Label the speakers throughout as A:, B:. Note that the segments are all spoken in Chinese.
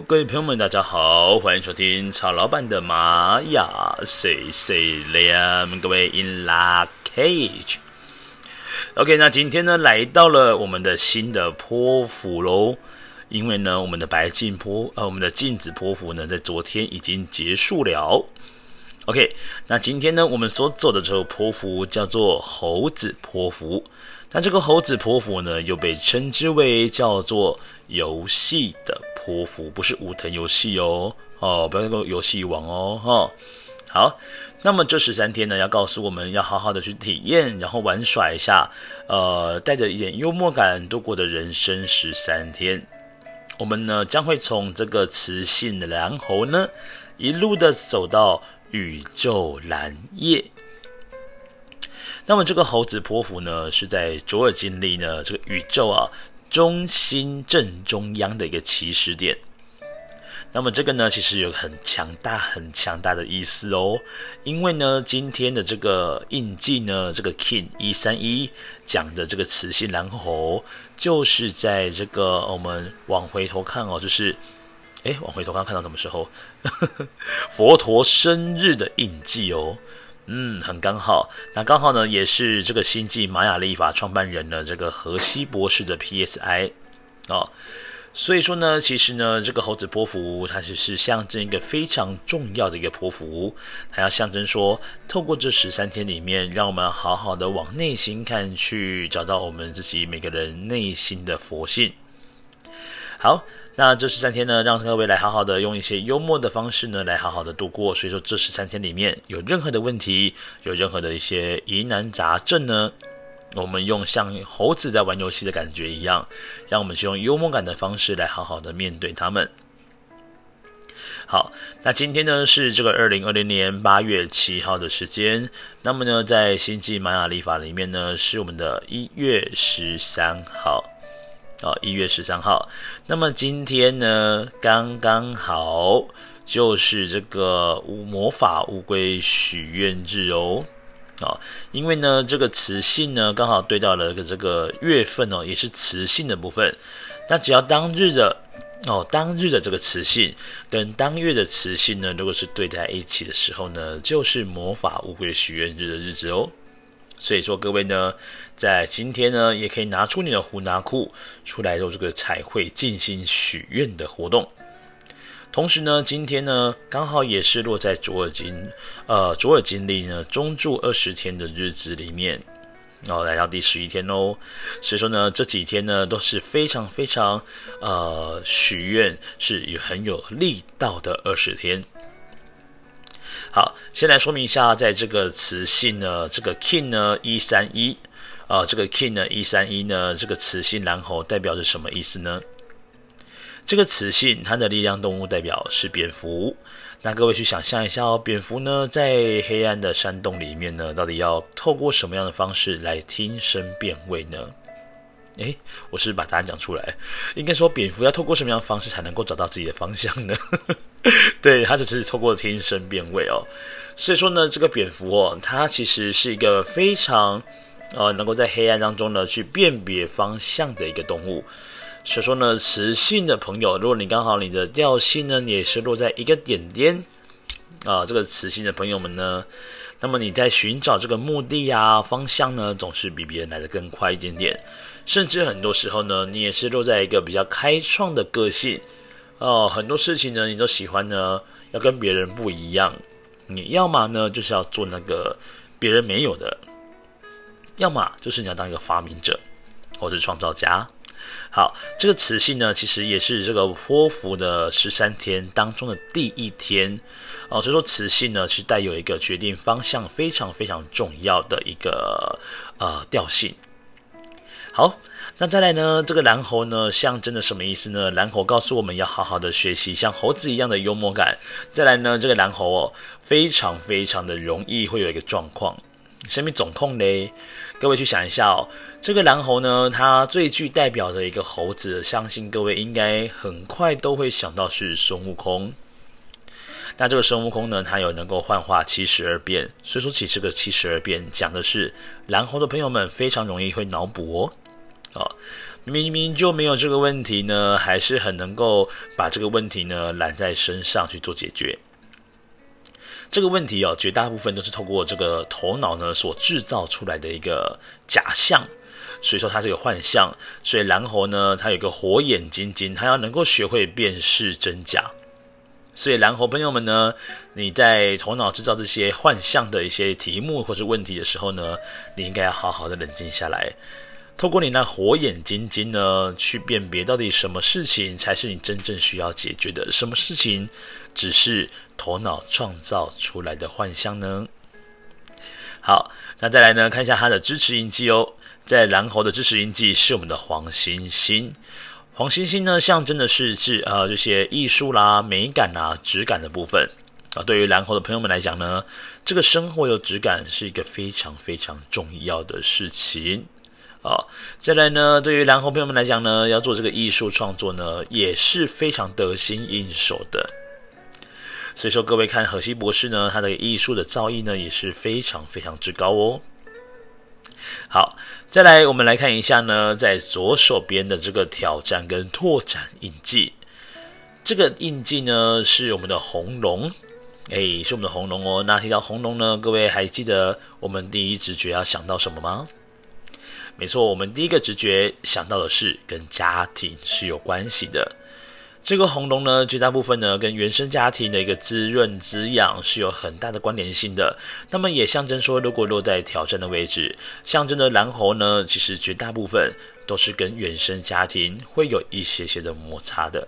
A: 各位朋友们，大家好，欢迎收听曹老板的玛雅 Say Say Liam，各位 In La Cage。OK，那今天呢，来到了我们的新的泼妇喽，因为呢，我们的白镜波，呃，我们的镜子泼妇呢，在昨天已经结束了。OK，那今天呢，我们所走的这个泼妇叫做猴子泼妇。那这个猴子泼妇呢，又被称之为叫做游戏的。泼妇不是武藤游戏哦，哦，不要那个游戏王哦，哈、好，那么这十三天呢，要告诉我们要好好的去体验，然后玩耍一下，呃，带着一点幽默感度过的人生十三天。我们呢将会从这个磁性的蓝猴呢，一路的走到宇宙蓝夜。那么这个猴子波符呢，是在卓尔金历呢这个宇宙啊。中心正中央的一个起始点，那么这个呢，其实有很强大、很强大的意思哦。因为呢，今天的这个印记呢，这个 King 一三一讲的这个磁性蓝猴，就是在这个我们往回头看哦，就是，哎，往回头看看到什么时候？佛陀生日的印记哦。嗯，很刚好，那刚好呢，也是这个星际玛雅历法创办人呢，这个荷西博士的 PSI 哦，所以说呢，其实呢，这个猴子波符它只是象征一个非常重要的一个波符，它要象征说，透过这十三天里面，让我们好好的往内心看去，找到我们自己每个人内心的佛性。好。那这十三天呢，让各位来好好的用一些幽默的方式呢，来好好的度过。所以说，这十三天里面有任何的问题，有任何的一些疑难杂症呢，我们用像猴子在玩游戏的感觉一样，让我们去用幽默感的方式来好好的面对他们。好，那今天呢是这个二零二零年八月七号的时间，那么呢，在星际玛雅历法里面呢，是我们的一月十三号。哦，一月十三号，那么今天呢，刚刚好就是这个魔法乌龟许愿日哦，啊，因为呢，这个磁性呢刚好对到了这个月份哦，也是磁性的部分。那只要当日的哦，当日的这个磁性跟当月的磁性呢，如果是对在一起的时候呢，就是魔法乌龟许愿日的日子哦。所以说，各位呢，在今天呢，也可以拿出你的胡拿库出来做这个彩绘静心许愿的活动。同时呢，今天呢，刚好也是落在卓尔金，呃，卓尔金历呢中柱二十天的日子里面，然后来到第十一天哦。所以说呢，这几天呢都是非常非常呃许愿是有很有力道的二十天。好，先来说明一下，在这个磁性呢，这个 King 呢一三一啊，这个 King 呢一三一呢，这个磁性蓝猴代表着什么意思呢？这个磁性它的力量动物代表是蝙蝠。那各位去想象一下哦，蝙蝠呢在黑暗的山洞里面呢，到底要透过什么样的方式来听声辨位呢？诶，我是，是把答案讲出来，应该说蝙蝠要透过什么样的方式才能够找到自己的方向呢？对，它只是透过听声辨位哦，所以说呢，这个蝙蝠哦，它其实是一个非常呃能够在黑暗当中呢去辨别方向的一个动物。所以说呢，磁性的朋友，如果你刚好你的调性呢也是落在一个点点啊、这个磁性的朋友们呢，那么你在寻找这个目的啊方向呢，总是比别人来的更快一点点，甚至很多时候呢，你也是落在一个比较开创的个性。哦，很多事情呢，你都喜欢呢，要跟别人不一样。你要么呢，就是要做那个别人没有的；要么就是你要当一个发明者，或是创造家。好，这个磁性呢，其实也是这个波符的十三天当中的第一天。哦，所以说磁性呢，是带有一个决定方向非常非常重要的一个呃调性。好。那再来呢？这个蓝猴呢，象征的什么意思呢？蓝猴告诉我们要好好的学习像猴子一样的幽默感。再来呢，这个蓝猴哦，非常非常的容易会有一个状况，什么总控嘞？各位去想一下哦，这个蓝猴呢，它最具代表的一个猴子，相信各位应该很快都会想到是孙悟空。那这个孙悟空呢，它有能够幻化七十二变，所以说其实这个七十二变讲的是蓝猴的朋友们非常容易会脑补哦。啊，明明就没有这个问题呢，还是很能够把这个问题呢揽在身上去做解决。这个问题哦，绝大部分都是透过这个头脑呢所制造出来的一个假象，所以说它是个幻象。所以蓝猴呢，它有个火眼金睛，它要能够学会辨识真假。所以蓝猴朋友们呢，你在头脑制造这些幻象的一些题目或是问题的时候呢，你应该要好好的冷静下来，透过你那火眼金睛呢，去辨别到底什么事情才是你真正需要解决的，什么事情只是。头脑创造出来的幻象呢？好，那再来呢，看一下它的支持印记哦。在蓝猴的支持印记是我们的黄星星，黄星星呢，象征的是是呃这些艺术啦、美感啦、质感的部分啊。对于蓝猴的朋友们来讲呢，这个生活有质感是一个非常非常重要的事情啊。再来呢，对于蓝红朋友们来讲呢，要做这个艺术创作呢，也是非常得心应手的。所以说，各位看荷西博士呢，他的艺术的造诣呢也是非常非常之高哦。好，再来我们来看一下呢，在左手边的这个挑战跟拓展印记，这个印记呢是我们的红龙，哎，是我们的红龙哦。那提到红龙呢，各位还记得我们第一直觉要想到什么吗？没错，我们第一个直觉想到的是跟家庭是有关系的。这个红龙呢，绝大部分呢跟原生家庭的一个滋润滋养是有很大的关联性的。那么也象征说，如果落在挑战的位置，象征的蓝猴呢，其实绝大部分都是跟原生家庭会有一些些的摩擦的。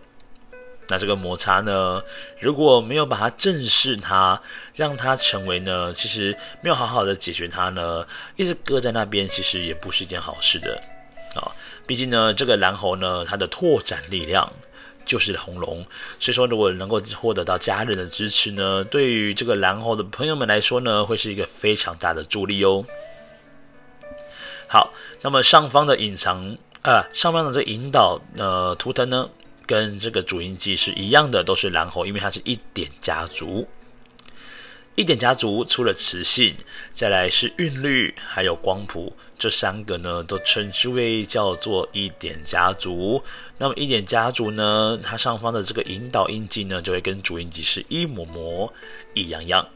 A: 那这个摩擦呢，如果没有把它正视它，让它成为呢，其实没有好好的解决它呢，一直搁在那边，其实也不是一件好事的啊。毕竟呢，这个蓝猴呢，它的拓展力量。就是红龙，所以说如果能够获得到家人的支持呢，对于这个蓝猴的朋友们来说呢，会是一个非常大的助力哦。好，那么上方的隐藏啊，上方的这引导呃图腾呢，跟这个主音记是一样的，都是蓝猴，因为它是一点家族。一点家族除了磁性，再来是韵律，还有光谱，这三个呢都称之为叫做一点家族。那么一点家族呢，它上方的这个引导印记呢，就会跟主音记是一模模一样样。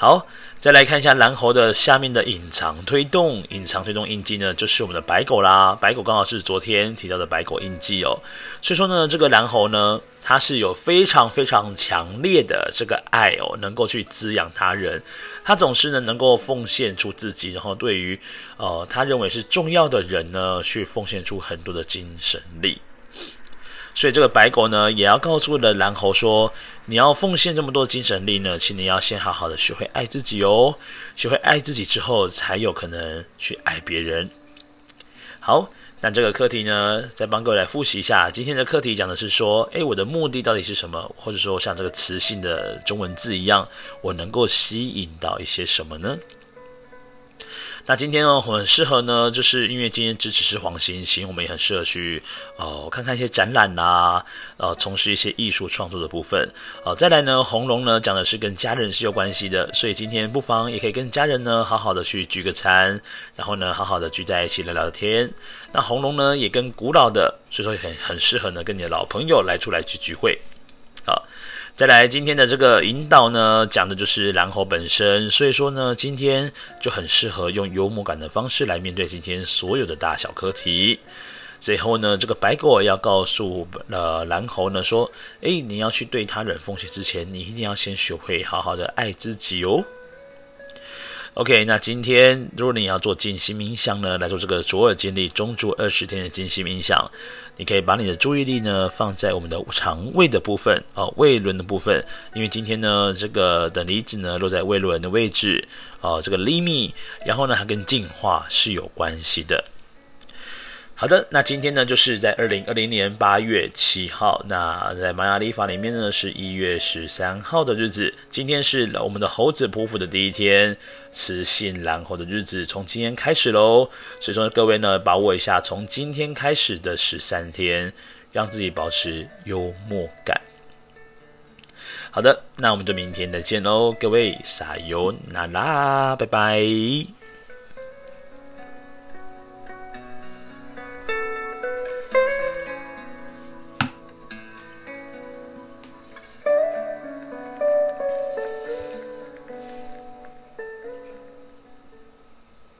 A: 好。再来看一下蓝猴的下面的隐藏推动，隐藏推动印记呢，就是我们的白狗啦。白狗刚好是昨天提到的白狗印记哦。所以说呢，这个蓝猴呢，它是有非常非常强烈的这个爱哦，能够去滋养他人。他总是呢能够奉献出自己，然后对于呃他认为是重要的人呢，去奉献出很多的精神力。所以这个白狗呢，也要告诉了蓝猴说，你要奉献这么多精神力呢，请你要先好好的学会爱自己哦。学会爱自己之后，才有可能去爱别人。好，那这个课题呢，再帮各位来复习一下。今天的课题讲的是说，诶，我的目的到底是什么？或者说像这个磁性的中文字一样，我能够吸引到一些什么呢？那今天呢，我很适合呢，就是因为今天支持是黄星星，我们也很适合去哦看看一些展览呐、啊，呃，从事一些艺术创作的部分。哦，再来呢，红龙呢讲的是跟家人是有关系的，所以今天不妨也可以跟家人呢好好的去聚个餐，然后呢好好的聚在一起聊聊天。那红龙呢也跟古老的，所以说很很适合呢跟你的老朋友来出来去聚会。好。再来，今天的这个引导呢，讲的就是蓝猴本身，所以说呢，今天就很适合用幽默感的方式来面对今天所有的大小课题。最后呢，这个白狗要告诉呃蓝猴呢说，诶，你要去对他人奉献之前，你一定要先学会好好的爱自己哦。OK，那今天如果你要做静心冥想呢，来做这个左耳经历中柱二十天的静心冥想，你可以把你的注意力呢放在我们的肠胃的部分哦，胃轮的部分，因为今天呢这个等离子呢落在胃轮的位置哦，这个厘米，然后呢它跟进化是有关系的。好的，那今天呢，就是在二零二零年八月七号，那在玛雅历法里面呢，是一月十三号的日子。今天是我们的猴子匍匐的第一天，雌性蓝猴的日子，从今天开始喽。所以说，各位呢，把握一下从今天开始的十三天，让自己保持幽默感。好的，那我们就明天再见喽，各位撒油那拉，拜拜。